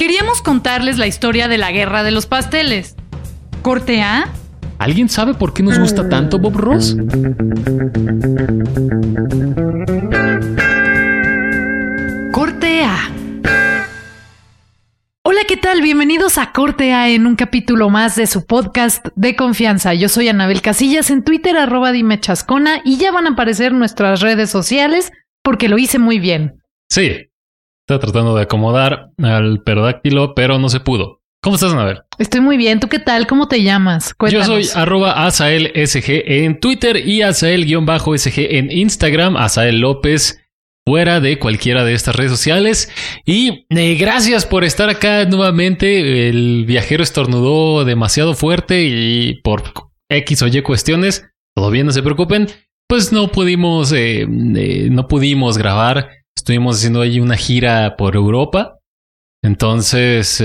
Queríamos contarles la historia de la guerra de los pasteles. Corte A. ¿Alguien sabe por qué nos gusta tanto Bob Ross? Corte A. Hola, ¿qué tal? Bienvenidos a Corte A en un capítulo más de su podcast de confianza. Yo soy Anabel Casillas en Twitter, arroba dime chascona, y ya van a aparecer nuestras redes sociales porque lo hice muy bien. Sí, estaba tratando de acomodar al perodáctilo, pero no se pudo. ¿Cómo estás, Anabel? Estoy muy bien. ¿Tú qué tal? ¿Cómo te llamas? Cuéntanos. Yo soy arroba AsaelSG en Twitter y Asael-SG en Instagram. Asael López fuera de cualquiera de estas redes sociales. Y eh, gracias por estar acá nuevamente. El viajero estornudó demasiado fuerte y por X o Y cuestiones, bien, no se preocupen. Pues no pudimos, eh, eh, no pudimos grabar. Estuvimos haciendo ahí una gira por Europa. Entonces,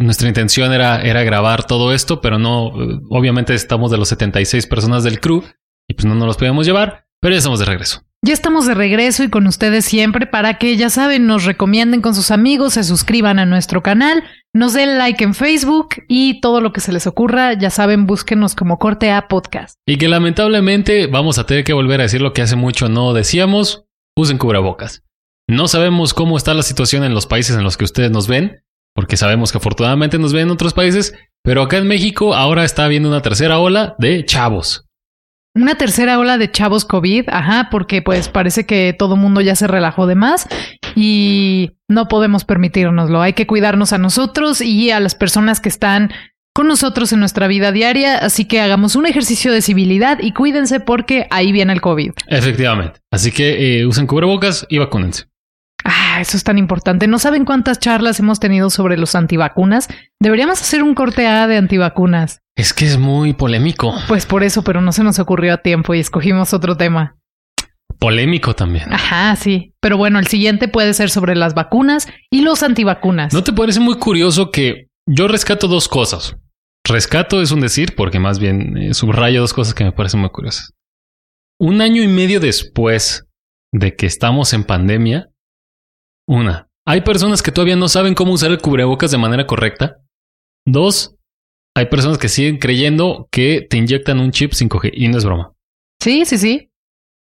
nuestra intención era, era grabar todo esto, pero no, obviamente estamos de los 76 personas del crew y pues no nos los podíamos llevar, pero ya estamos de regreso. Ya estamos de regreso y con ustedes siempre para que, ya saben, nos recomienden con sus amigos, se suscriban a nuestro canal, nos den like en Facebook y todo lo que se les ocurra, ya saben, búsquenos como Corte A Podcast. Y que lamentablemente vamos a tener que volver a decir lo que hace mucho no decíamos, usen cubrebocas. No sabemos cómo está la situación en los países en los que ustedes nos ven, porque sabemos que afortunadamente nos ven en otros países, pero acá en México ahora está habiendo una tercera ola de chavos. Una tercera ola de chavos COVID, ajá, porque pues parece que todo mundo ya se relajó de más y no podemos permitirnoslo. Hay que cuidarnos a nosotros y a las personas que están con nosotros en nuestra vida diaria, así que hagamos un ejercicio de civilidad y cuídense porque ahí viene el COVID. Efectivamente. Así que eh, usen cubrebocas y vacúnense. Ah, eso es tan importante. No saben cuántas charlas hemos tenido sobre los antivacunas. Deberíamos hacer un corte A de antivacunas. Es que es muy polémico. Pues por eso, pero no se nos ocurrió a tiempo y escogimos otro tema. Polémico también. Ajá, sí. Pero bueno, el siguiente puede ser sobre las vacunas y los antivacunas. ¿No te parece muy curioso que yo rescato dos cosas? Rescato es un decir, porque más bien eh, subrayo dos cosas que me parecen muy curiosas. Un año y medio después de que estamos en pandemia, una, hay personas que todavía no saben cómo usar el cubrebocas de manera correcta. Dos, hay personas que siguen creyendo que te inyectan un chip 5G y no es broma. Sí, sí, sí.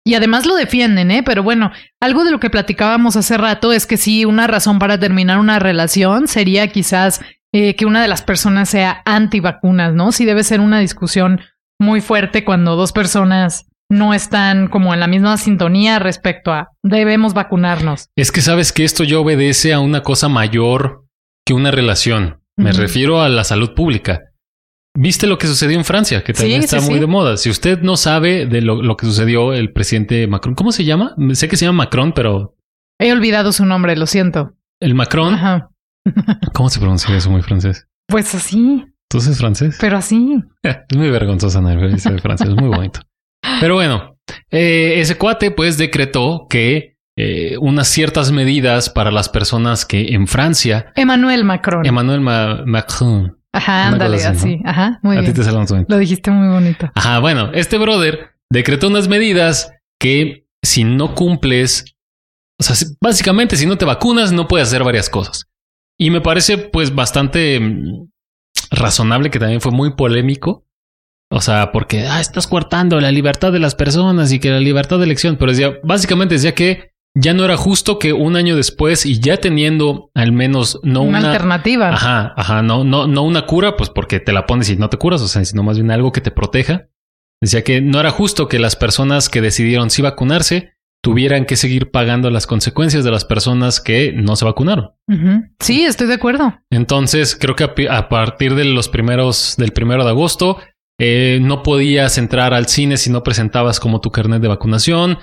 Y además lo defienden, ¿eh? Pero bueno, algo de lo que platicábamos hace rato es que sí, una razón para terminar una relación sería quizás eh, que una de las personas sea antivacunas, ¿no? Sí debe ser una discusión muy fuerte cuando dos personas no están como en la misma sintonía respecto a debemos vacunarnos. Es que sabes que esto ya obedece a una cosa mayor que una relación. Me refiero a la salud pública. ¿Viste lo que sucedió en Francia? Que también está muy de moda. Si usted no sabe de lo, que sucedió, el presidente Macron, ¿cómo se llama? Sé que se llama Macron, pero... He olvidado su nombre, lo siento. El Macron. Ajá. ¿Cómo se pronuncia eso muy francés? Pues así. ¿Tú eres francés? Pero así. es muy vergonzosa, ¿no? El francés es muy bonito. Pero bueno, eh, ese cuate pues decretó que eh, unas ciertas medidas para las personas que en Francia... Emmanuel Macron. Emmanuel Macron. Ajá, ándale, así. Ajá, muy bien. A ti te sale Lo dijiste muy bonito. Ajá, bueno, este brother decretó unas medidas que si no cumples, o sea, básicamente si no te vacunas no puedes hacer varias cosas. Y me parece pues bastante mm, razonable que también fue muy polémico o sea, porque ah, estás cortando la libertad de las personas y que la libertad de elección. Pero decía, básicamente decía que ya no era justo que un año después y ya teniendo al menos no una, una, alternativa. Ajá, ajá, no, no, no una cura, pues porque te la pones y no te curas, o sea, sino más bien algo que te proteja. Decía que no era justo que las personas que decidieron sí vacunarse tuvieran que seguir pagando las consecuencias de las personas que no se vacunaron. Sí, estoy de acuerdo. Entonces, creo que a, a partir de los primeros, del primero de agosto, eh, no podías entrar al cine si no presentabas como tu carnet de vacunación.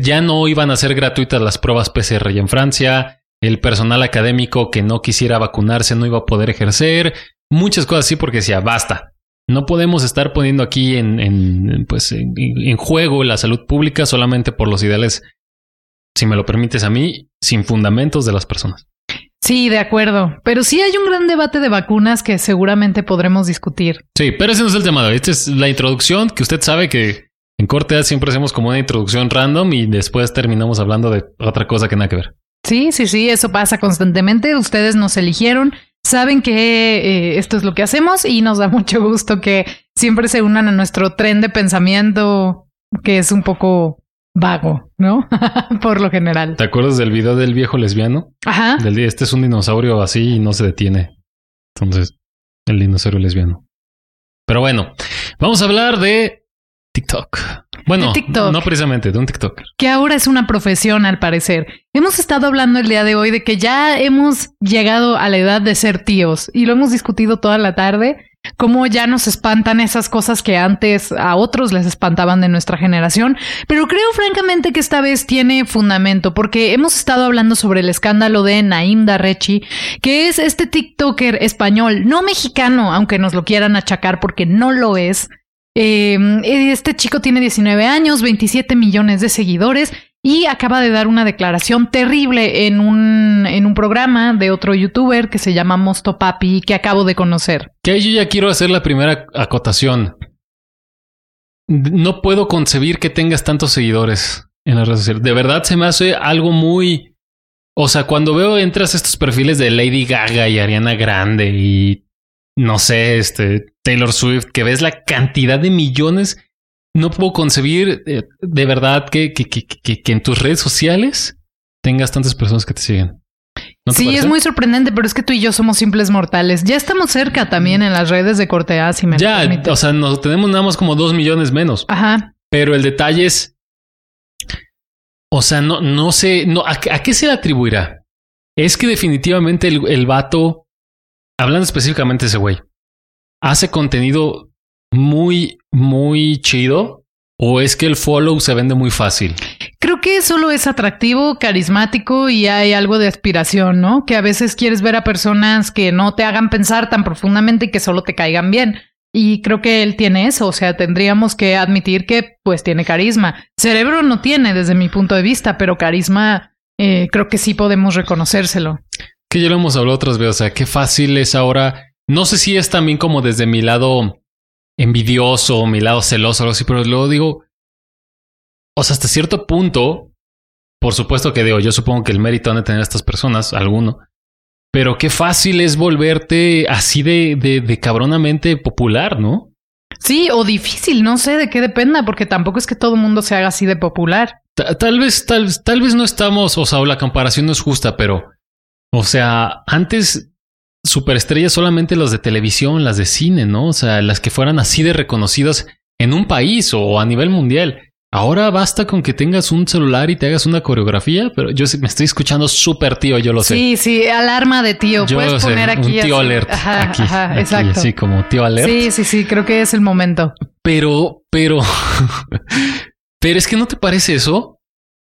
ya no iban a ser gratuitas las pruebas PCR en Francia. el personal académico que no quisiera vacunarse no iba a poder ejercer, muchas cosas así porque decía, basta. No podemos estar poniendo aquí en, en pues, en, en juego la salud pública solamente por los ideales, si me lo permites a mí, sin fundamentos de las personas. Sí, de acuerdo. Pero sí hay un gran debate de vacunas que seguramente podremos discutir. Sí, pero ese no es el tema. Esta es la introducción que usted sabe que en Corte siempre hacemos como una introducción random y después terminamos hablando de otra cosa que nada que ver. Sí, sí, sí, eso pasa constantemente. Ustedes nos eligieron, saben que eh, esto es lo que hacemos y nos da mucho gusto que siempre se unan a nuestro tren de pensamiento que es un poco vago, ¿no? Por lo general. ¿Te acuerdas del video del viejo lesbiano? Ajá. Del día, este es un dinosaurio así y no se detiene. Entonces, el dinosaurio lesbiano. Pero bueno, vamos a hablar de TikTok. Bueno, De TikTok. no precisamente, de un TikToker. que ahora es una profesión al parecer. Hemos estado hablando el día de hoy de que ya hemos llegado a la edad de ser tíos y lo hemos discutido toda la tarde, cómo ya nos espantan esas cosas que antes a otros les espantaban de nuestra generación, pero creo francamente que esta vez tiene fundamento porque hemos estado hablando sobre el escándalo de Naim Darrechi, que es este TikToker español, no mexicano, aunque nos lo quieran achacar porque no lo es. Eh, este chico tiene 19 años, 27 millones de seguidores y acaba de dar una declaración terrible en un, en un programa de otro youtuber que se llama Mosto Papi que acabo de conocer. Que yo ya quiero hacer la primera acotación. No puedo concebir que tengas tantos seguidores en las redes sociales. De verdad se me hace algo muy... O sea, cuando veo entras estos perfiles de Lady Gaga y Ariana Grande y no sé, este Taylor Swift, que ves la cantidad de millones, no puedo concebir eh, de verdad que, que, que, que, que en tus redes sociales tengas tantas personas que te siguen. ¿No te sí, parece? es muy sorprendente, pero es que tú y yo somos simples mortales. Ya estamos cerca también en las redes de Corte A, si me Ya, o sea, nos tenemos nada más como dos millones menos. Ajá. Pero el detalle es. O sea, no, no sé. No, ¿a, qué- a qué se le atribuirá? Es que definitivamente el, el vato, hablando específicamente de ese güey, hace contenido muy, muy chido. O es que el follow se vende muy fácil. Creo que solo es atractivo, carismático y hay algo de aspiración, ¿no? Que a veces quieres ver a personas que no te hagan pensar tan profundamente y que solo te caigan bien. Y creo que él tiene eso, o sea, tendríamos que admitir que pues tiene carisma. Cerebro no tiene desde mi punto de vista, pero carisma eh, creo que sí podemos reconocérselo. Que ya lo hemos hablado otras veces. O sea, qué fácil es ahora. No sé si es también como desde mi lado envidioso o mi lado celoso o algo así, pero luego digo. O sea, hasta cierto punto, por supuesto que digo, yo supongo que el mérito han de tener estas personas, alguno. Pero qué fácil es volverte así de, de, de cabronamente popular, ¿no? Sí, o difícil, no sé de qué dependa, porque tampoco es que todo el mundo se haga así de popular. Ta- Tal vez, tal, tal vez no estamos, o sea, o la comparación no es justa, pero, o sea, antes superestrellas solamente las de televisión, las de cine, ¿no? O sea, las que fueran así de reconocidas en un país o a nivel mundial. Ahora basta con que tengas un celular y te hagas una coreografía, pero yo me estoy escuchando súper tío, yo lo sé. Sí, sí, alarma de tío. yo Puedes lo sé, poner aquí. un tío así. alert. Ajá, aquí, ajá, aquí, exacto. como tío alert. Sí, sí, sí, creo que es el momento. Pero, pero, pero es que no te parece eso.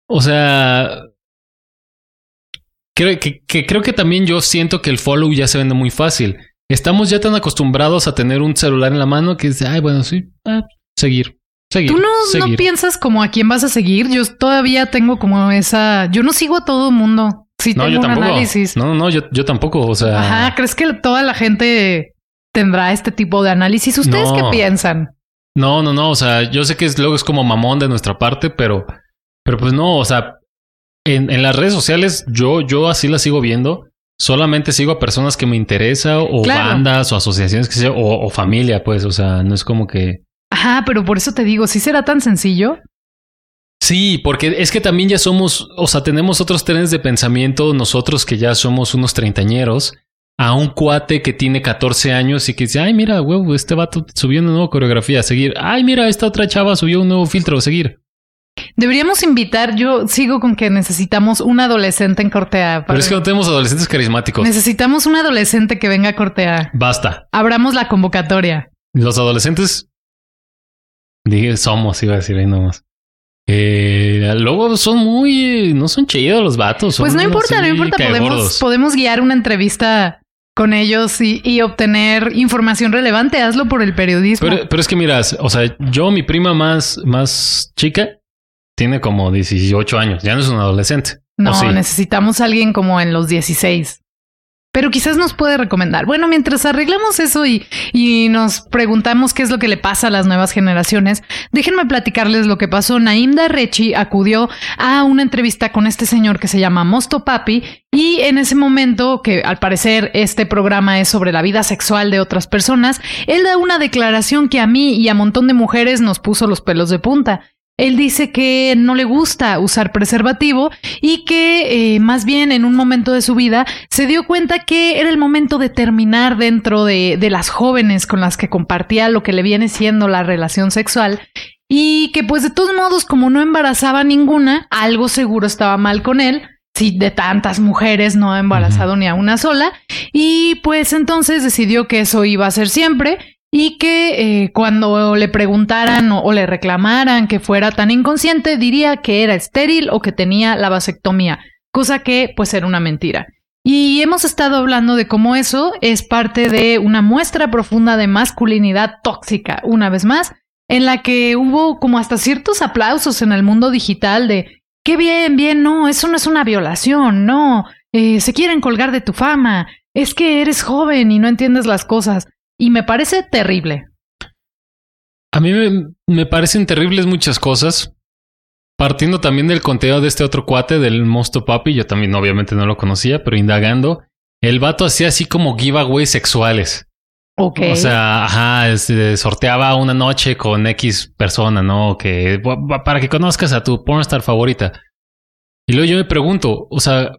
O sea, creo que, que creo que también yo siento que el follow ya se vende muy fácil. Estamos ya tan acostumbrados a tener un celular en la mano que es, ay, bueno, sí, ah, seguir, seguir. ¿Tú no, no piensas como a quién vas a seguir? Yo todavía tengo como esa... Yo no sigo a todo el mundo. Sí No, tengo yo un tampoco. análisis. No, no, yo, yo tampoco. O sea, Ajá, ¿crees que toda la gente tendrá este tipo de análisis? ¿Ustedes No. qué piensan? No, no, no. O sea, yo sé que es, luego es como mamón de nuestra parte, pero, pero pues no, o sea, en, en las redes sociales yo, yo así las sigo viendo. Solamente sigo a personas que me interesa o Claro. bandas o asociaciones que sea, o, o familia, pues. O sea, no es como que. Ajá, pero por eso te digo, ¿sí será tan sencillo? Sí, porque es que también ya somos, o sea, tenemos otros trenes de pensamiento, nosotros que ya somos unos treintañeros, a un cuate que tiene 14 años y que dice, ay, mira, huevo, este vato subió una nueva coreografía, a seguir. Ay, mira, esta otra chava subió un nuevo filtro, a seguir. Deberíamos invitar, yo sigo con que necesitamos un adolescente en Cortea. Pero es que no tenemos adolescentes carismáticos. Necesitamos un adolescente que venga a Cortea. Basta. Abramos la convocatoria. Los adolescentes. Dije, somos, iba a decir ahí nomás. Eh, luego son muy, no son chidos los vatos. Pues no importa, no importa. Podemos, podemos guiar una entrevista con ellos y, obtener información relevante. Hazlo por el periodismo. Pero, pero, es que miras, o sea, yo, mi prima más, más chica, tiene como 18 años. Ya no es un adolescente. No, necesitamos a alguien como en los 16 pero quizás nos puede recomendar. Bueno, mientras arreglamos eso y, y, nos preguntamos qué es lo que le pasa a las nuevas generaciones, déjenme platicarles lo que pasó. Naim Darrechi acudió a una entrevista con este señor que se llama Mosto Papi y en ese momento, que al parecer este programa es sobre la vida sexual de otras personas, él da una declaración que a mí y a un montón de mujeres nos puso los pelos de punta. Él dice que no le gusta usar preservativo y que eh, más bien en un momento de su vida se dio cuenta que era el momento de terminar dentro de, de las jóvenes con las que compartía lo que le viene siendo la relación sexual y que pues de todos modos como no embarazaba ninguna, algo seguro estaba mal con él. Si de tantas mujeres no ha embarazado ni a una sola. Y pues entonces decidió que eso iba a ser siempre y que eh, cuando le preguntaran o, le reclamaran que fuera tan inconsciente, diría que era estéril o que tenía la vasectomía, cosa que pues era una mentira. Y hemos estado hablando de cómo eso es parte de una muestra profunda de masculinidad tóxica, una vez más, en la que hubo como hasta ciertos aplausos en el mundo digital de qué bien, bien, no, eso no es una violación, no, eh, se quieren colgar de tu fama, es que eres joven y no entiendes las cosas. Y me parece terrible. A mí me, parecen terribles muchas cosas. Partiendo también del conteo de este otro cuate, del Mosto Papi, yo también obviamente no lo conocía, pero indagando, el vato hacía así como giveaways sexuales. Ok. O sea, ajá, este, sorteaba una noche con X persona, ¿no? Que para que conozcas a tu pornstar favorita. Y luego yo me pregunto, o sea,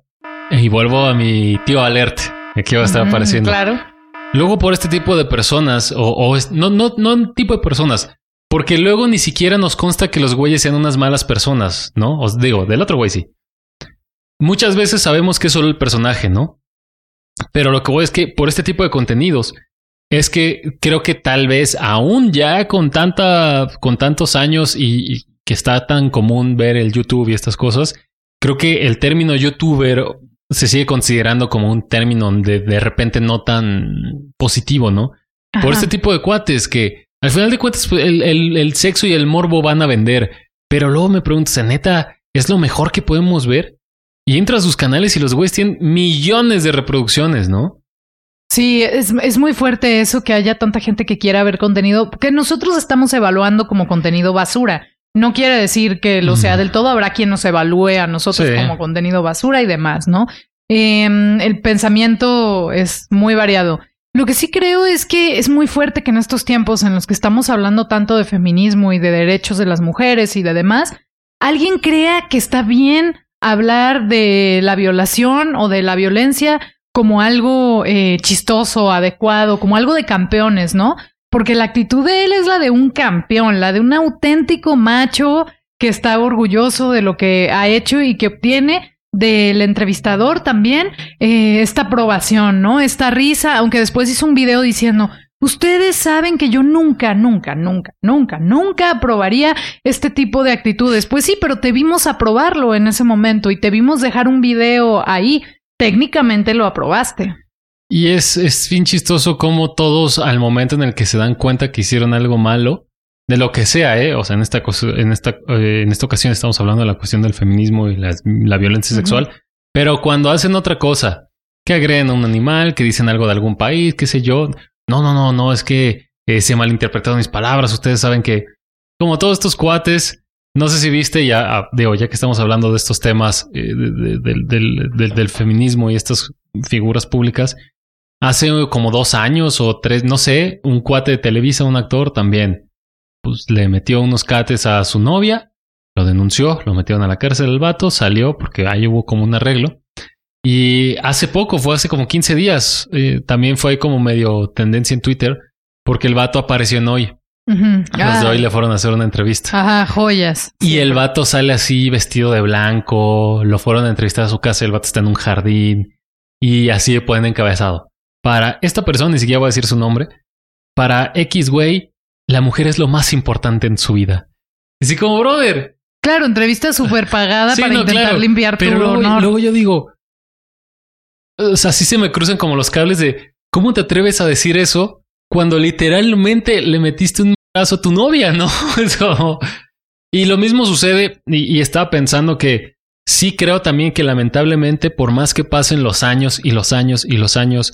y vuelvo a mi tío Alert, aquí va a estar apareciendo. Claro. Luego por este tipo de personas, o, no, no, no tipo de personas, porque luego ni siquiera nos consta que los güeyes sean unas malas personas, ¿no? Os digo, del otro güey sí. Muchas veces sabemos que es solo el personaje, ¿no? Pero lo que voy es que por este tipo de contenidos es que creo que tal vez aún ya con tanta, con tantos años y, y que está tan común ver el YouTube y estas cosas, creo que el término youtuber se sigue considerando como un término de, de repente no tan positivo, ¿no? Por este tipo de cuates que al final de cuentas pues, el, el, sexo y el morbo van a vender. Pero luego me preguntas, neta, ¿es lo mejor que podemos ver? Y entras a sus canales y los güeyes tienen millones de reproducciones, ¿no? Sí, es, es, muy fuerte eso que haya tanta gente que quiera ver contenido que nosotros estamos evaluando como contenido basura. No quiere decir que lo sea del todo. Habrá quien nos evalúe a nosotros como contenido basura y demás, ¿no? Em, el pensamiento es muy variado. Lo que sí creo es que es muy fuerte que en estos tiempos en los que estamos hablando tanto de feminismo y de derechos de las mujeres y de demás, alguien crea que está bien hablar de la violación o de la violencia como algo eh, chistoso, adecuado, como algo de campeones, ¿no? Porque la actitud de él es la de un campeón, la de un auténtico macho que está orgulloso de lo que ha hecho y que obtiene del entrevistador también eh, esta aprobación, ¿no? Esta risa, aunque después hizo un video diciendo, ustedes saben que yo nunca, nunca, nunca, nunca, nunca aprobaría este tipo de actitudes. Pues sí, pero te vimos aprobarlo en ese momento y te vimos dejar un video ahí. Técnicamente lo aprobaste. Y es, es bien chistoso como todos al momento en el que se dan cuenta que hicieron algo malo, de lo que sea, ¿eh? O sea, en esta, en esta, eh, en esta ocasión estamos hablando de la cuestión del feminismo y la, violencia sexual, pero cuando hacen otra cosa, que agreden a un animal, que dicen algo de algún país, qué sé yo, no, no, no, no, es que eh, se malinterpretaron mis palabras, ustedes saben que, como todos estos cuates, no sé si viste ya, ah, digo, ya que estamos hablando de estos temas eh, del, del feminismo y estas figuras públicas, Hace como dos años o tres, no sé, un cuate de Televisa, un actor también, pues le metió unos cates a su novia, lo denunció, lo metieron a la cárcel el vato, salió porque ahí hubo como un arreglo. Y hace poco, fue hace como 15 días, eh, también fue como medio tendencia en Twitter, porque el vato apareció en hoy. Los de ah. hoy le fueron a hacer una entrevista. Ajá, joyas. Y el vato sale así vestido de blanco, lo fueron a entrevistar a su casa, el vato está en un jardín y así le ponen encabezado. Para esta persona, ni siquiera voy a decir su nombre, para X güey, la mujer es lo más importante en su vida. Así como, brother, Claro, entrevista súper pagada para intentar limpiar Pero tu luego, honor. luego yo digo, o sea, sí se me cruzan como los cables de cómo te atreves a decir eso cuando literalmente le metiste un brazo a tu novia, ¿no? Eso. Y lo mismo sucede, y, y estaba pensando que sí creo también que lamentablemente, por más que pasen los años y los años y los años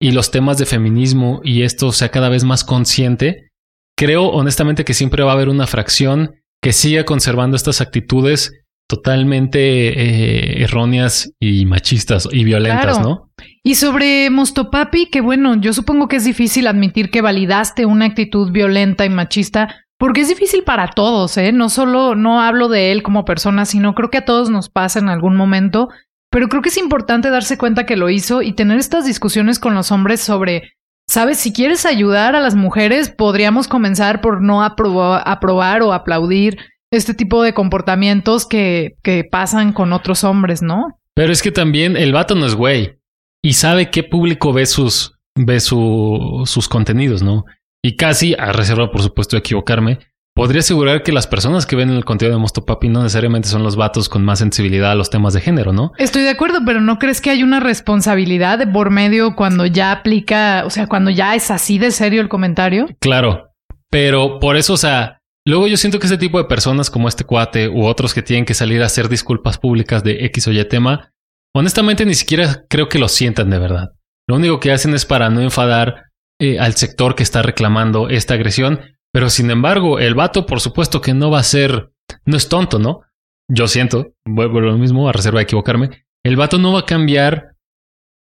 y los temas de feminismo y esto sea cada vez más consciente, creo honestamente que siempre va a haber una fracción que siga conservando estas actitudes totalmente eh, erróneas y machistas y violentas, Claro. ¿no? Y sobre Mostopapi, que bueno, yo supongo que es difícil admitir que validaste una actitud violenta y machista, porque es difícil para todos, ¿eh? No solo, no hablo de él como persona, sino creo que a todos nos pasa en algún momento, pero creo que es importante darse cuenta que lo hizo y tener estas discusiones con los hombres sobre, sabes, si quieres ayudar a las mujeres, podríamos comenzar por no aprobar, o aplaudir este tipo de comportamientos que, que pasan con otros hombres, ¿no? Pero es que también el vato no es güey y sabe qué público ve sus, ve su- sus contenidos, ¿no? Y casi, a reserva por supuesto de equivocarme, podría asegurar que las personas que ven el contenido de Mostopapi no necesariamente son los vatos con más sensibilidad a los temas de género, ¿no? Estoy de acuerdo, pero ¿no crees que hay una responsabilidad de por medio cuando ya aplica, o sea, cuando ya es así de serio el comentario? Claro, pero por eso, o sea, luego yo siento que este tipo de personas como este cuate u otros que tienen que salir a hacer disculpas públicas de X o Y tema, honestamente ni siquiera creo que lo sientan de verdad. Lo único que hacen es para no enfadar eh, al sector que está reclamando esta agresión, pero sin embargo, el vato por supuesto que no va a ser, no es tonto, ¿no? Yo siento, vuelvo a lo mismo, a reserva de equivocarme, el vato no va a cambiar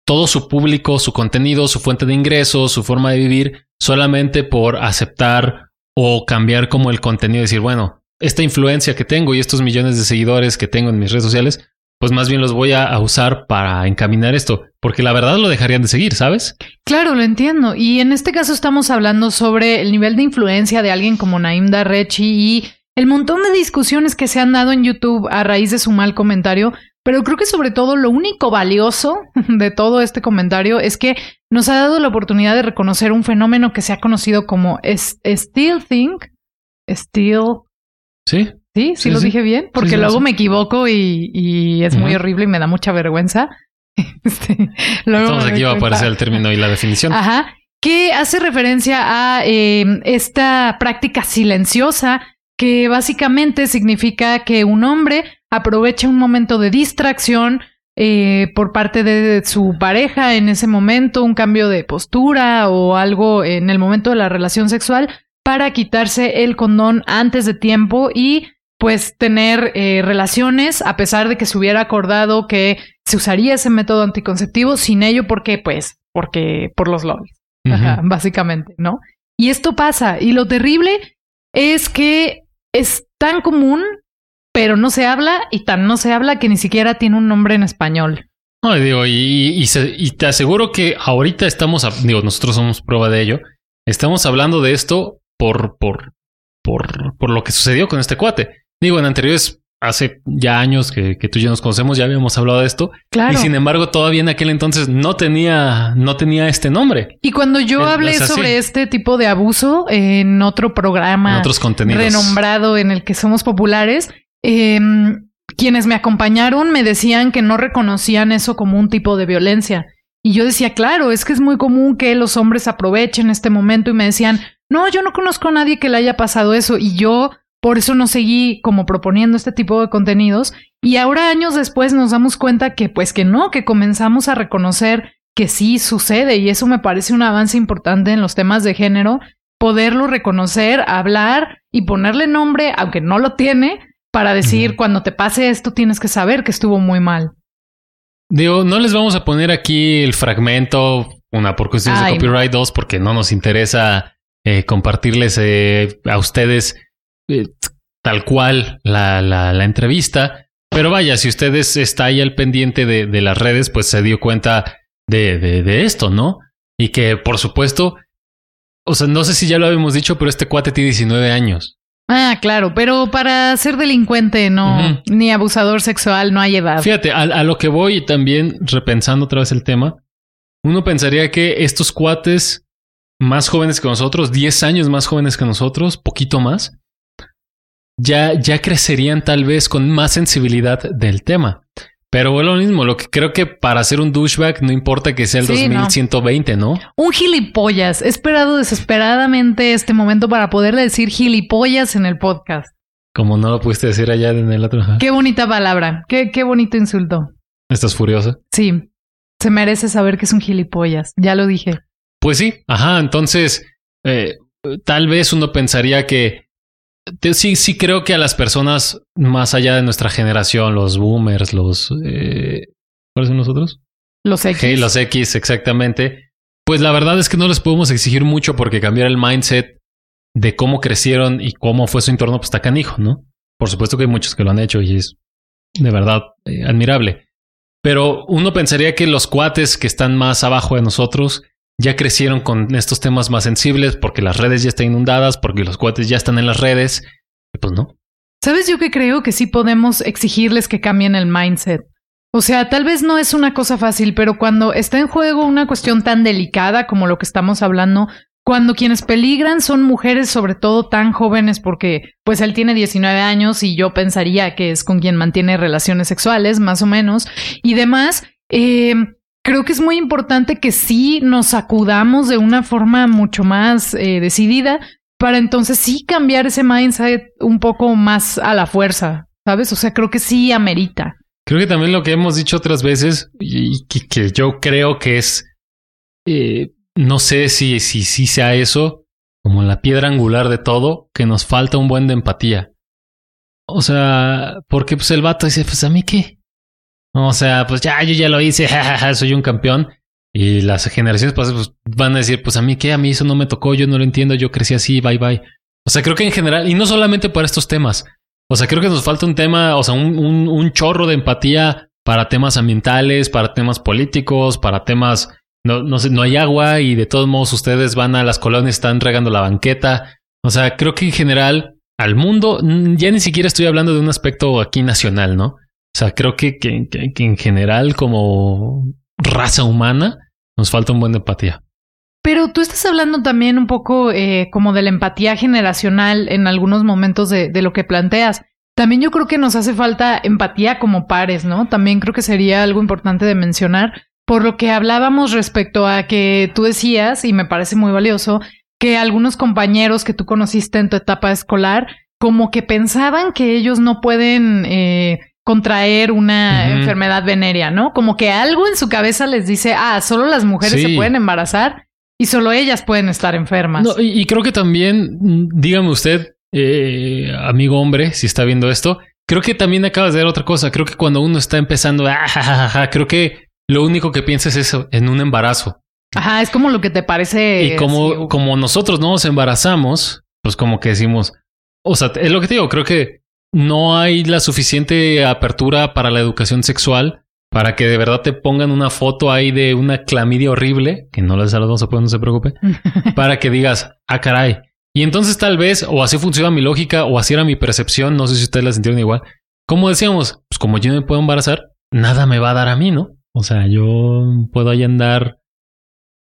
todo su público, su contenido, su fuente de ingresos, su forma de vivir, solamente por aceptar o cambiar como el contenido decir, bueno, esta influencia que tengo y estos millones de seguidores que tengo en mis redes sociales, pues más bien los voy a usar para encaminar esto, porque la verdad lo dejarían de seguir, ¿sabes? Claro, lo entiendo. Y en este caso estamos hablando sobre el nivel de influencia de alguien como Naim Darrechi y el montón de discusiones que se han dado en YouTube a raíz de su mal comentario. Pero creo que sobre todo lo único valioso de todo este comentario es que nos ha dado la oportunidad de reconocer un fenómeno que se ha conocido como Still Think. Still Sí. Sí, sí, Sí, lo sí. dije bien, porque sí, luego me equivoco y, y es muy horrible y me da mucha vergüenza. Este, luego Estamos me aquí, va a aparecer el término y la definición. Ajá, que hace referencia a eh, esta práctica silenciosa que básicamente significa que un hombre aprovecha un momento de distracción eh, por parte de su pareja en ese momento, un cambio de postura o algo en el momento de la relación sexual para quitarse el condón antes de tiempo y pues tener eh, relaciones a pesar de que se hubiera acordado que se usaría ese método anticonceptivo sin ello porque pues porque por los lobbies. Ajá, básicamente, ¿no? Y esto pasa. Y lo terrible es que es tan común, pero no se habla y tan no se habla que ni siquiera tiene un nombre en español. No, y digo, y, y se- y te aseguro que ahorita estamos, a- digo, nosotros somos prueba de ello. Estamos hablando de esto por, por, por, por lo que sucedió con este cuate. Digo, en anteriores, hace ya años que, que tú y yo nos conocemos, ya habíamos hablado de esto. Claro. Y sin embargo, todavía en aquel entonces no tenía, no tenía este nombre Y cuando yo hablé es sobre este tipo de abuso en otro programa en otros contenidos. renombrado en el que somos populares, eh, quienes me acompañaron me decían que no reconocían eso como un tipo de violencia. Y yo decía, claro, es que es muy común que los hombres aprovechen este momento y me decían, no, yo no conozco a nadie que le haya pasado eso y yo por eso no seguí como proponiendo este tipo de contenidos. Y ahora años después nos damos cuenta que pues que no, que comenzamos a reconocer que sí sucede. Y eso me parece un avance importante en los temas de género, poderlo reconocer, hablar y ponerle nombre, aunque no lo tiene, para decir cuando te pase esto tienes que saber que estuvo muy mal. Digo, no les vamos a poner aquí el fragmento, una por cuestiones Ay, de copyright, dos porque no nos interesa eh, compartirles eh, a ustedes eh, tal cual la, la, la entrevista. Pero vaya, si ustedes está ahí al pendiente de, de las redes, pues se dio cuenta de, de, de esto, ¿no? Y que, por supuesto, o sea, no sé si ya lo habíamos dicho, pero este cuate tiene 19 años. Ah, claro, pero para ser delincuente no, ni abusador sexual no hay edad. Fíjate, a, a lo que voy y también repensando otra vez el tema, uno pensaría que estos cuates más jóvenes que nosotros, 10 años más jóvenes que nosotros, poquito más, ya, ya crecerían tal vez con más sensibilidad del tema. Pero es lo mismo, lo que creo que para hacer un douchebag no importa que sea el Sí, no. 2120, ¿no? Un gilipollas. He esperado desesperadamente este momento para poder decir gilipollas en el podcast. Como no lo pudiste decir allá en el otro. Qué bonita palabra. Qué, qué bonito insulto. ¿Estás furiosa? Sí. Se merece saber que es un gilipollas. Ya lo dije. Pues sí, ajá, entonces eh, tal vez uno pensaría que sí, sí creo que a las personas más allá de nuestra generación, los boomers, los... Eh, ¿Cuáles son los otros? Los X. Los X, exactamente. Pues la verdad es que no les podemos exigir mucho porque cambiar el mindset de cómo crecieron y cómo fue su entorno, pues está canijo, ¿no? Por supuesto que hay muchos que lo han hecho y es de verdad eh, admirable. Pero uno pensaría que los cuates que están más abajo de nosotros ya crecieron con estos temas más sensibles porque las redes ya están inundadas, porque los cuates ya están en las redes. Pues no. ¿Sabes yo que creo que sí podemos exigirles que cambien el mindset? O sea, tal vez no es una cosa fácil, pero cuando está en juego una cuestión tan delicada como lo que estamos hablando, cuando quienes peligran son mujeres sobre todo tan jóvenes porque pues él tiene 19 años y yo pensaría que es con quien mantiene relaciones sexuales, más o menos, y demás, eh, creo que es muy importante que sí nos sacudamos de una forma mucho más eh, decidida para entonces sí cambiar ese mindset un poco más a la fuerza, ¿sabes? O sea, creo que sí amerita. Creo que también lo que hemos dicho otras veces y que, que yo creo que es, eh, no sé si, si, si sea eso, como la piedra angular de todo, que nos falta un buen de empatía. O sea, porque pues el vato dice, pues a mí qué. O sea, pues ya, yo ya lo hice, jajaja, soy un campeón. Y las generaciones pasadas pues, van a decir, pues a mí qué, a mí eso no me tocó, yo no lo entiendo, yo crecí así, bye bye. O sea, creo que en general, y no solamente para estos temas, o sea, creo que nos falta un tema, o sea, un, un, un chorro de empatía para temas ambientales, para temas políticos, para temas, no, no sé, no hay agua y de todos modos ustedes van a las colonias, están regando la banqueta. O sea, creo que en general al mundo, ya ni siquiera estoy hablando de un aspecto aquí nacional, ¿no? O sea, creo que, que, que- en general como raza humana nos falta un buen de empatía. Pero tú estás hablando también un poco eh, como de la empatía generacional en algunos momentos de, de lo que planteas. También yo creo que nos hace falta empatía como pares, ¿no? También creo que sería algo importante de mencionar, por lo que hablábamos respecto a que tú decías, y me parece muy valioso, que algunos compañeros que tú conociste en tu etapa escolar, como que pensaban que ellos no pueden eh, contraer una enfermedad venérea, ¿no? Como que algo en su cabeza les dice, ah, solo las mujeres Sí. se pueden embarazar y solo ellas pueden estar enfermas. No, y, y creo que también, mm, dígame usted, eh, amigo hombre, si está viendo esto, creo que también acabas de ver otra cosa. Creo que cuando uno está empezando, ah, ja, ja, ja, creo que lo único que piensa es eso, en un embarazo. Ajá, es como lo que te parece. y como, como nosotros no nos embarazamos, pues como que decimos, o sea, es lo que te digo, creo que no hay la suficiente apertura para la educación sexual para que de verdad te pongan una foto ahí de una clamidia horrible, que no les vamos a poner, no se preocupe, para que digas, ah, caray. Y entonces tal vez, o así funciona mi lógica, o así era mi percepción, no sé si ustedes la sintieron igual. Como decíamos, pues como yo no me puedo embarazar, nada me va a dar a mí, ¿no? O sea, yo puedo ahí andar,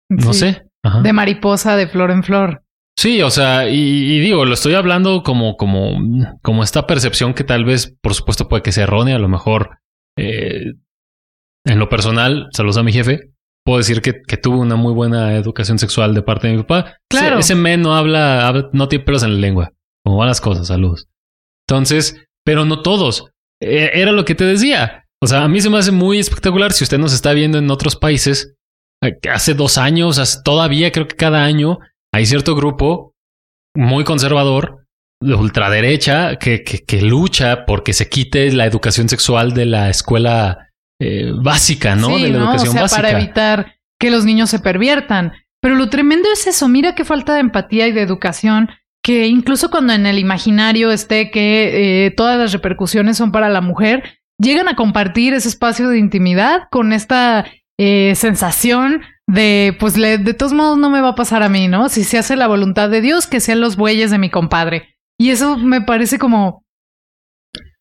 no Sí. sé. Ajá. De mariposa de flor en flor. Sí, o sea, y, y digo, lo estoy hablando como, como, como esta percepción que tal vez, por supuesto, puede que sea errónea. A lo mejor, eh, en lo personal, saludos a mi jefe, puedo decir que, que tuve una muy buena educación sexual de parte de mi papá. Claro. Ese, ese men no habla, habla- no tiene pelos en la lengua. Como van las cosas, saludos. Entonces, pero no todos. Eh, era lo que te decía. O sea, a mí se me hace muy espectacular si usted nos está viendo en otros países. eh, Hace dos años, hace- todavía creo que cada año hay cierto grupo muy conservador de ultraderecha que, que, que lucha porque se quite la educación sexual de la escuela eh, básica, ¿no? Sí, de la ¿no? O educación sea, básica. para evitar que los niños se perviertan. Pero lo tremendo es eso. Mira qué falta de empatía y de educación. Que incluso cuando en el imaginario esté que eh, todas las repercusiones son para la mujer, llegan a compartir ese espacio de intimidad con esta eh, sensación de, pues, le- de todos modos no me va a pasar a mí, ¿no? Si se hace la voluntad de Dios, que sean los bueyes de mi compadre. Y eso me parece como...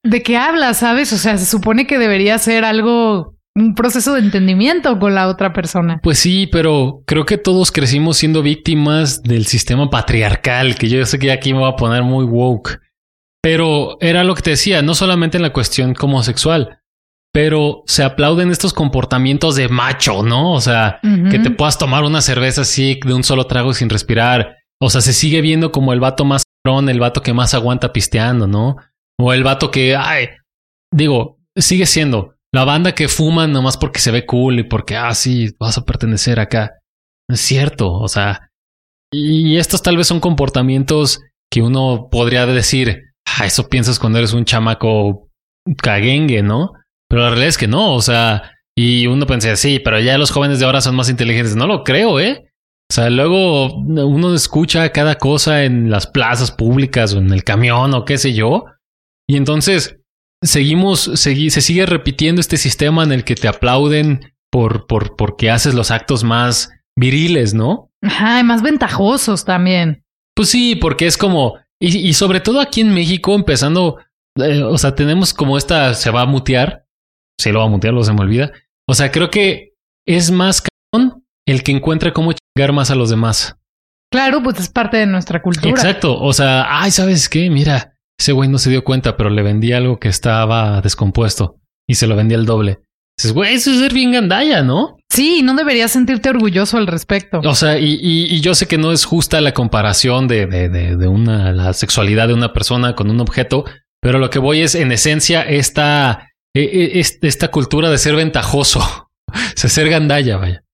¿De qué hablas, sabes? O sea, se supone que debería ser algo, un proceso de entendimiento con la otra persona. Pues sí, pero creo que todos crecimos siendo víctimas del sistema patriarcal, que yo sé que aquí me voy a poner muy woke. Pero era lo que te decía, no solamente en la cuestión como sexual, pero se aplauden estos comportamientos de macho, ¿no? O sea, que te puedas tomar una cerveza así de un solo trago sin respirar. O sea, se sigue viendo como el vato más el vato que más aguanta pisteando, ¿no? O el vato que, ay, digo, sigue siendo la banda que fuma nomás porque se ve cool y porque, ah, sí, vas a pertenecer acá. No es cierto, o sea, y estos tal vez son comportamientos que uno podría decir, ah, eso piensas cuando eres un chamaco caguengue, ¿no? Pero la realidad es que no, o sea, y uno pensaría, sí, pero ya los jóvenes de ahora son más inteligentes. No lo creo, ¿eh? O sea, luego uno escucha cada cosa en las plazas públicas o en el camión o qué sé yo. Y entonces seguimos, se sigue repitiendo este sistema en el que te aplauden por, por, porque haces los actos más viriles, ¿no? Ajá, y más ventajosos también. Pues sí, porque es como, y, y sobre todo aquí en México, empezando, eh, o sea, tenemos como esta, se va a mutear, se lo va a mutear, lo se me olvida. O sea, creo que es más cabrón el que encuentre cómo chingar más a los demás. Claro, pues es parte de nuestra cultura. Exacto. O sea, ay, ¿sabes qué? Mira, ese güey no se dio cuenta, pero le vendí algo que estaba descompuesto y se lo vendí al doble. Dices, güey, eso es ser bien gandalla, ¿no? Sí, no deberías sentirte orgulloso al respecto. O sea, y, y, yo sé que no es justa la comparación de, de, de, de, una, la sexualidad de una persona con un objeto, pero lo que voy es, en esencia, esta, esta cultura de ser ventajoso, de ser gandalla, vaya.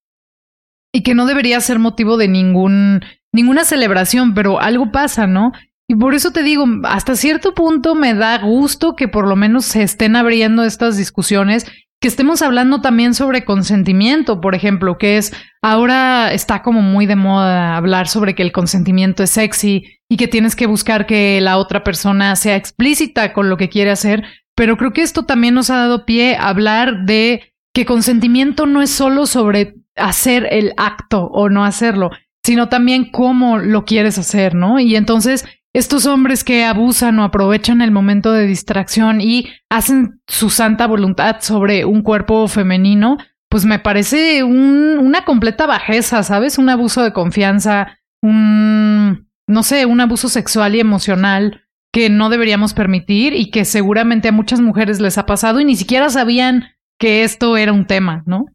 Y que no debería ser motivo de ningún, ninguna celebración, pero algo pasa, ¿no? Y por eso te digo, hasta cierto punto me da gusto que por lo menos se estén abriendo estas discusiones, que estemos hablando también sobre consentimiento, por ejemplo, que es ahora está como muy de moda hablar sobre que el consentimiento es sexy y que tienes que buscar que la otra persona sea explícita con lo que quiere hacer, pero creo que esto también nos ha dado pie a hablar de que consentimiento no es solo sobre hacer el acto o no hacerlo, sino también cómo lo quieres hacer, ¿no? Y entonces estos hombres que abusan o aprovechan el momento de distracción y hacen su santa voluntad sobre un cuerpo femenino, pues me parece un, una completa bajeza, ¿sabes? Un abuso de confianza, un, no sé, un abuso sexual y emocional que no deberíamos permitir y que seguramente a muchas mujeres les ha pasado y ni siquiera sabían que esto era un tema, ¿no?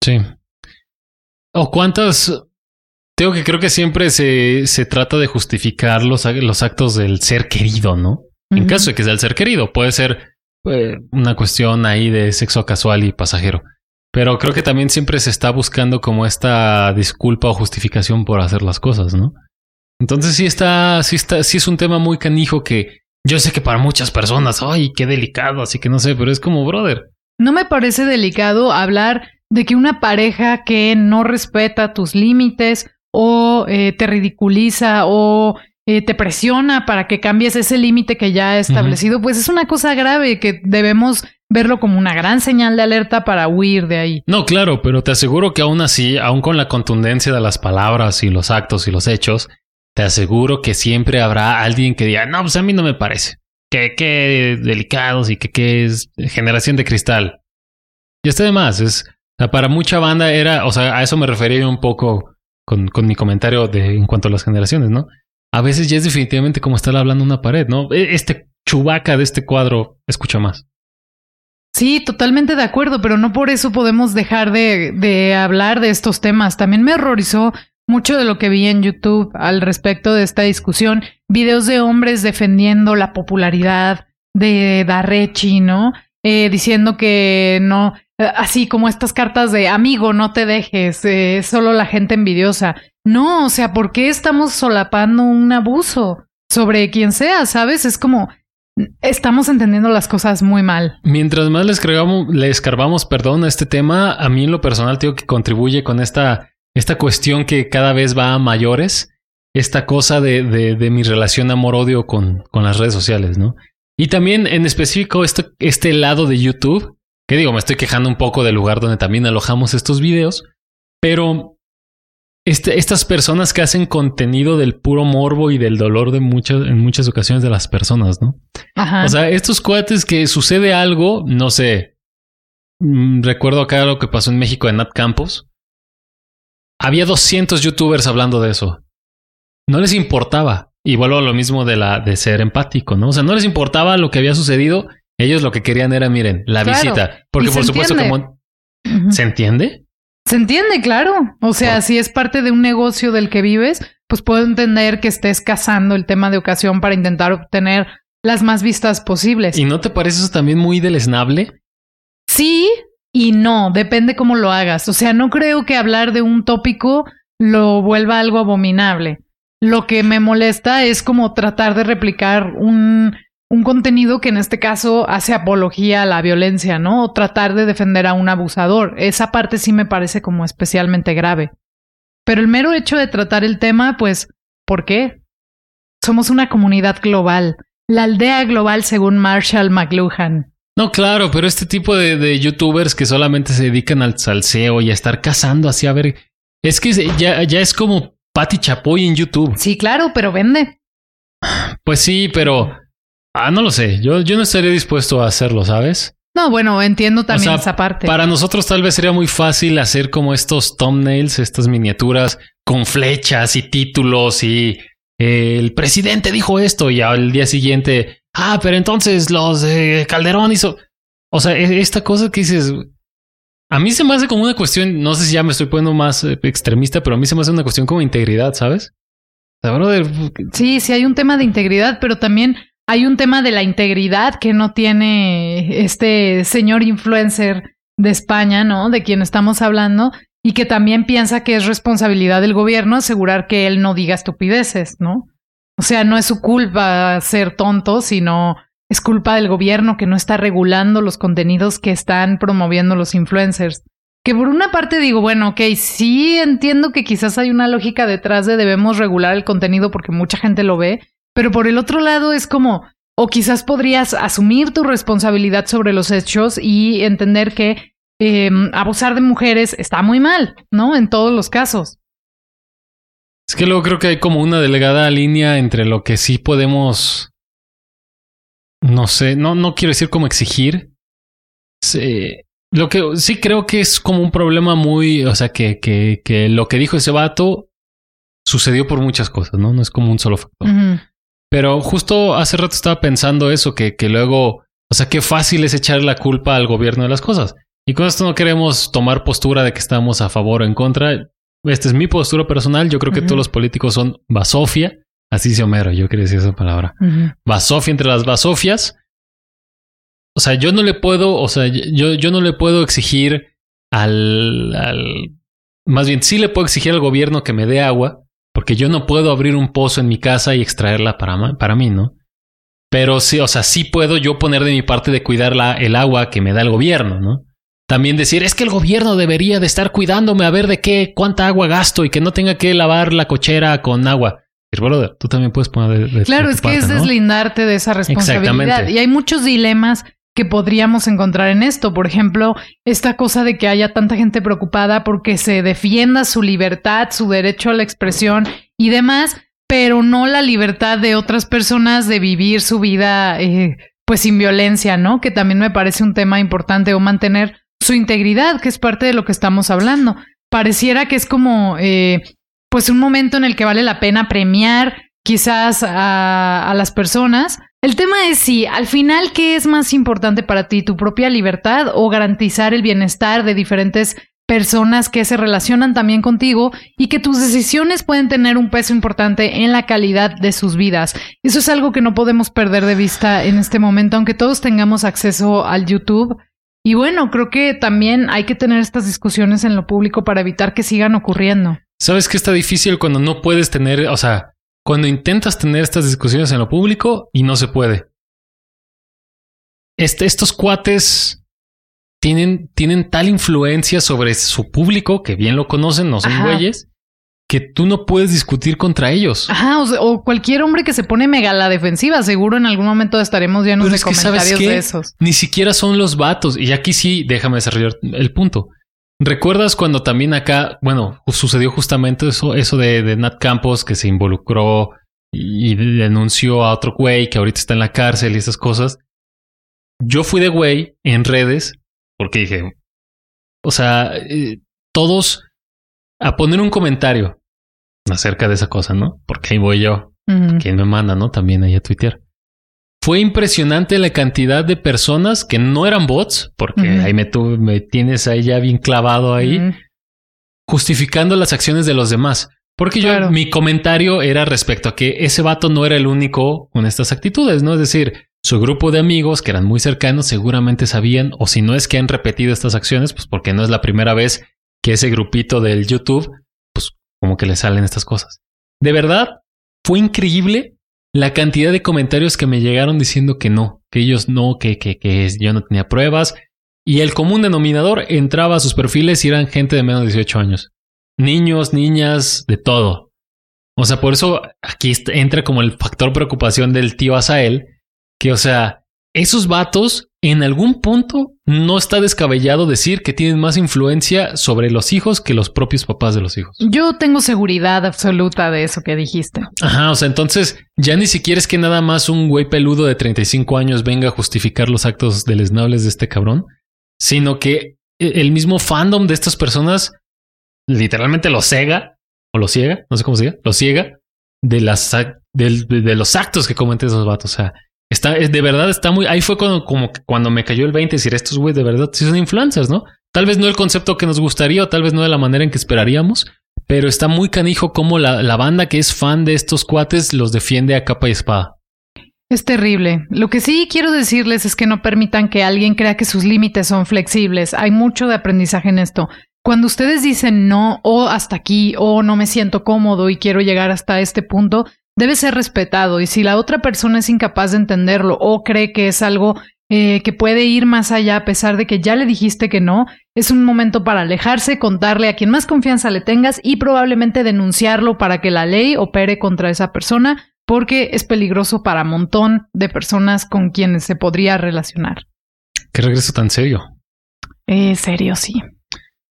Sí. ¿O cuántas tengo que creo que siempre se, se trata de justificar los, los actos del ser querido, ¿no? En caso de que sea el ser querido, puede ser eh, una cuestión ahí de sexo casual y pasajero. Pero creo que también siempre se está buscando como esta disculpa o justificación por hacer las cosas, ¿no? Entonces sí está, sí está, sí es un tema muy canijo que yo sé que para muchas personas, ay, qué delicado, así que no sé, pero es como brother. No me parece delicado hablar de que una pareja que no respeta tus límites o eh, te ridiculiza o eh, te presiona para que cambies ese límite que ya ha establecido, pues es una cosa grave que debemos verlo como una gran señal de alerta para huir de ahí. No, claro, pero te aseguro que aún así, aún con la contundencia de las palabras y los actos y los hechos, te aseguro que siempre habrá alguien que diga, no, pues a mí no me parece. Que qué delicados y que qué es generación de cristal. Y este además es, para mucha banda era, o sea, a eso me refería un poco con, con mi comentario de, en cuanto a las generaciones, ¿no? A veces ya es definitivamente como estar hablando una pared, ¿no? E, este chubaca de este cuadro escucha más. Sí, totalmente de acuerdo, pero no por eso podemos dejar de, de hablar de estos temas. También me horrorizó mucho de lo que vi en YouTube al respecto de esta discusión. Videos de hombres defendiendo la popularidad de Darrechi, ¿no? Eh, diciendo que no, eh, así como estas cartas de amigo, no te dejes, eh, solo la gente envidiosa. No, o sea, ¿por qué estamos solapando un abuso sobre quien sea? ¿Sabes? Es como estamos entendiendo las cosas muy mal. Mientras más le escarbamos, le escarbamos, perdón, a este tema, a mí en lo personal tengo que contribuye con esta, esta cuestión que cada vez va a mayores, esta cosa de, de, de mi relación amor-odio con, con las redes sociales, ¿no? Y también en específico este, este lado de YouTube, que digo, me estoy quejando un poco del lugar donde también alojamos estos videos, pero este, estas personas que hacen contenido del puro morbo y del dolor de muchas, en muchas ocasiones de las personas, ¿no? Ajá. O sea, estos cuates que sucede algo, no sé, mm, recuerdo acá lo que pasó en México en Nat Campos. Había 200 youtubers hablando de eso. No les importaba. Y vuelvo a lo mismo de la de ser empático, ¿no? O sea, no les importaba lo que había sucedido. Ellos lo que querían era, miren, la Claro. visita. Porque por supuesto entiende. como... ¿Se entiende? Se entiende, claro. O sea, Por- si es parte de un negocio del que vives, pues puedo entender que estés cazando el tema de ocasión para intentar obtener las más vistas posibles. ¿Y no te parece eso también muy deleznable? Sí y no, depende cómo lo hagas. O sea, no creo que hablar de un tópico lo vuelva algo abominable. Lo que me molesta es como tratar de replicar un, un contenido que en este caso hace apología a la violencia, ¿no? O tratar de defender a un abusador. Esa parte sí me parece como especialmente grave. Pero el mero hecho de tratar el tema, pues, ¿por qué? Somos una comunidad global. La aldea global según Marshall McLuhan. No, claro, pero este tipo de, de youtubers que solamente se dedican al salseo y a estar cazando así a ver. Es que ya, ya es como Patty Chapoy en YouTube. Sí, claro, pero vende. Pues sí, pero. Ah, no lo sé. Yo, yo no estaría dispuesto a hacerlo, ¿sabes? No, bueno, entiendo también sea, esa parte. Para nosotros tal vez sería muy fácil hacer como estos thumbnails, estas miniaturas con flechas y títulos y eh, el presidente dijo esto y al día siguiente, ah, pero entonces los de Calderón hizo... O sea, e- esta cosa que dices... A mí se me hace como una cuestión, no sé si ya me estoy poniendo más eh, extremista, pero a mí se me hace una cuestión como integridad, ¿sabes? Brother, Sí, sí hay un tema de integridad, pero también hay un tema de la integridad que no tiene este señor influencer de España, ¿no? De quien estamos hablando, y que también piensa que es responsabilidad del gobierno asegurar que él no diga estupideces, ¿no? O sea, no es su culpa ser tonto, sino es culpa del gobierno que no está regulando los contenidos que están promoviendo los influencers. Que por una parte digo, bueno, ok, sí entiendo que quizás hay una lógica detrás de debemos regular el contenido porque mucha gente lo ve, pero por el otro lado es como, o quizás podrías asumir tu responsabilidad sobre los hechos y entender que eh, abusar de mujeres está muy mal, ¿no? En todos los casos. Es que luego creo que hay como una delegada línea entre lo que sí podemos. No sé, no, no quiero decir como exigir. Sí, lo que sí creo que es como un problema muy. O sea, que, que, que lo que dijo ese vato sucedió por muchas cosas, ¿no? No es como un solo factor. Pero justo hace rato estaba pensando eso, que, que luego. O sea, qué fácil es echar la culpa al gobierno de las cosas. Y con esto no queremos tomar postura de que estamos a favor o en contra. Esta es mi postura personal. Yo creo que todos los políticos son basofia. Así dice Homero. Yo quería decir esa palabra. Basofia entre las basofias. O sea, yo no le puedo, o sea, yo, yo no le puedo exigir al, al. Más bien, sí le puedo exigir al gobierno que me dé agua, porque yo no puedo abrir un pozo en mi casa y extraerla para, para mí, ¿no? Pero sí, o sea, sí puedo yo poner de mi parte de cuidar la, el agua que me da el gobierno, ¿no? También decir, es que el gobierno debería de estar cuidándome a ver de qué, cuánta agua gasto y que no tenga que lavar la cochera con agua. Pero, brother, tú también puedes poner de, Claro, de es que es ¿no? deslindarte de esa responsabilidad. Y hay muchos dilemas que podríamos encontrar en esto. Por ejemplo, esta cosa de que haya tanta gente preocupada porque se defienda su libertad, su derecho a la expresión y demás, pero no la libertad de otras personas de vivir su vida eh, pues sin violencia, ¿no? Que también me parece un tema importante o mantener su integridad, que es parte de lo que estamos hablando. Pareciera que es como eh, pues un momento en el que vale la pena premiar quizás a, a las personas. El tema es si al final, ¿qué es más importante para ti? ¿Tu propia libertad o garantizar el bienestar de diferentes personas que se relacionan también contigo y que tus decisiones pueden tener un peso importante en la calidad de sus vidas? Eso es algo que no podemos perder de vista en este momento, aunque todos tengamos acceso al YouTube. Y bueno, creo que también hay que tener estas discusiones en lo público para evitar que sigan ocurriendo. ¿Sabes que está difícil cuando no puedes tener, o sea, cuando intentas tener estas discusiones en lo público y no se puede? Este, estos cuates tienen, tienen tal influencia sobre su público, que bien lo conocen, no son Ajá. güeyes, que tú no puedes discutir contra ellos. Ajá, o, sea, o cualquier hombre que se pone mega la defensiva, seguro en algún momento estaremos llenos Pero de es que, ¿sabes comentarios de esos. Ni siquiera son los vatos. Y aquí sí, déjame desarrollar el punto. ¿Recuerdas cuando también acá, bueno, sucedió justamente eso, eso de, de Nat Campos que se involucró y denunció a otro güey que ahorita está en la cárcel y esas cosas? Yo fui de güey en redes porque dije, o sea, eh, todos a poner un comentario acerca de esa cosa, ¿no? Porque ahí voy yo quien me manda, ¿no? También ahí a Twitter. Fue impresionante la cantidad de personas que no eran bots, porque ahí me, me tienes ahí ya bien clavado ahí, justificando las acciones de los demás. Porque yo, mi comentario era respecto a que ese vato no era el único con estas actitudes, ¿no? Es decir, su grupo de amigos que eran muy cercanos seguramente sabían, o si no es que han repetido estas acciones, pues porque no es la primera vez que ese grupito del YouTube, pues como que le salen estas cosas. De verdad, fue increíble la cantidad de comentarios que me llegaron diciendo que no, que ellos no, que, que, que yo no tenía pruebas. Y el común denominador entraba a sus perfiles y eran gente de menos de 18 años. Niños, niñas, de todo. O sea, por eso aquí entra como el factor preocupación del tío Asael, que o sea, esos vatos en algún punto no está descabellado decir que tienen más influencia sobre los hijos que los propios papás de los hijos. Yo tengo seguridad absoluta de eso que dijiste. Ajá, o sea, entonces ya ni siquiera es que nada más un güey peludo de 35 años venga a justificar los actos deleznables de este cabrón, sino que e, el mismo fandom de estas personas literalmente lo cega o lo ciega, no sé cómo se diga, lo ciega de las de, los actos que cometen esos vatos. O sea, Está, de verdad está muy. Ahí fue cuando, como cuando me cayó el 20 decir estos güey de verdad sí son influencers, ¿no? Tal vez no el concepto que nos gustaría o tal vez no de la manera en que esperaríamos, pero está muy canijo como la, la banda que es fan de estos cuates los defiende a capa y espada. Es terrible. Lo que sí quiero decirles es que no permitan que alguien crea que sus límites son flexibles. Hay mucho de aprendizaje en esto. Cuando ustedes dicen no o hasta aquí o no me siento cómodo y quiero llegar hasta este punto, debe ser respetado y si la otra persona es incapaz de entenderlo o cree que es algo eh, que puede ir más allá a pesar de que ya le dijiste que no, es un momento para alejarse, contarle a quien más confianza le tengas y probablemente denunciarlo para que la ley opere contra esa persona porque es peligroso para un montón de personas con quienes se podría relacionar. Qué regreso tan serio. Eh, serio, sí.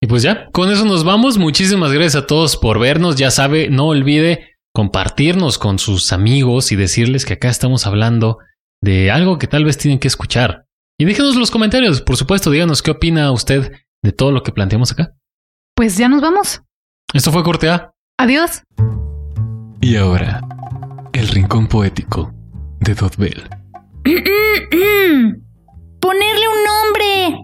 Y pues ya, con eso nos vamos. Muchísimas gracias a todos por vernos. Ya sabe, no olvide compartirnos con sus amigos y decirles que acá estamos hablando de algo que tal vez tienen que escuchar. Y déjenos los comentarios, por supuesto, díganos qué opina usted de todo lo que planteamos acá. Pues ya nos vamos. Esto fue Corte A. Adiós. Y ahora, el rincón poético de Dotbell. Ponerle un nombre.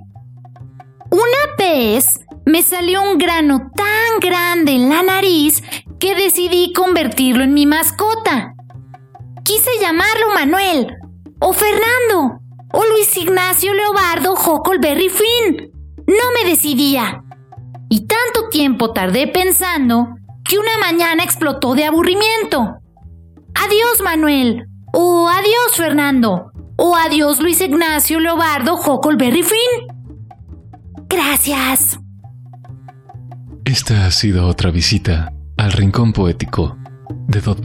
Una vez me salió un grano tan grande en la nariz que decidí convertirlo en mi mascota. Quise llamarlo Manuel, o Fernando, o Luis Ignacio Leobardo Huckleberry Finn. No me decidía. Y tanto tiempo tardé pensando que una mañana explotó de aburrimiento. Adiós Manuel, o adiós Fernando, o adiós Luis Ignacio Leobardo Huckleberry Finn. Gracias. Esta ha sido otra visita al rincón poético de Dot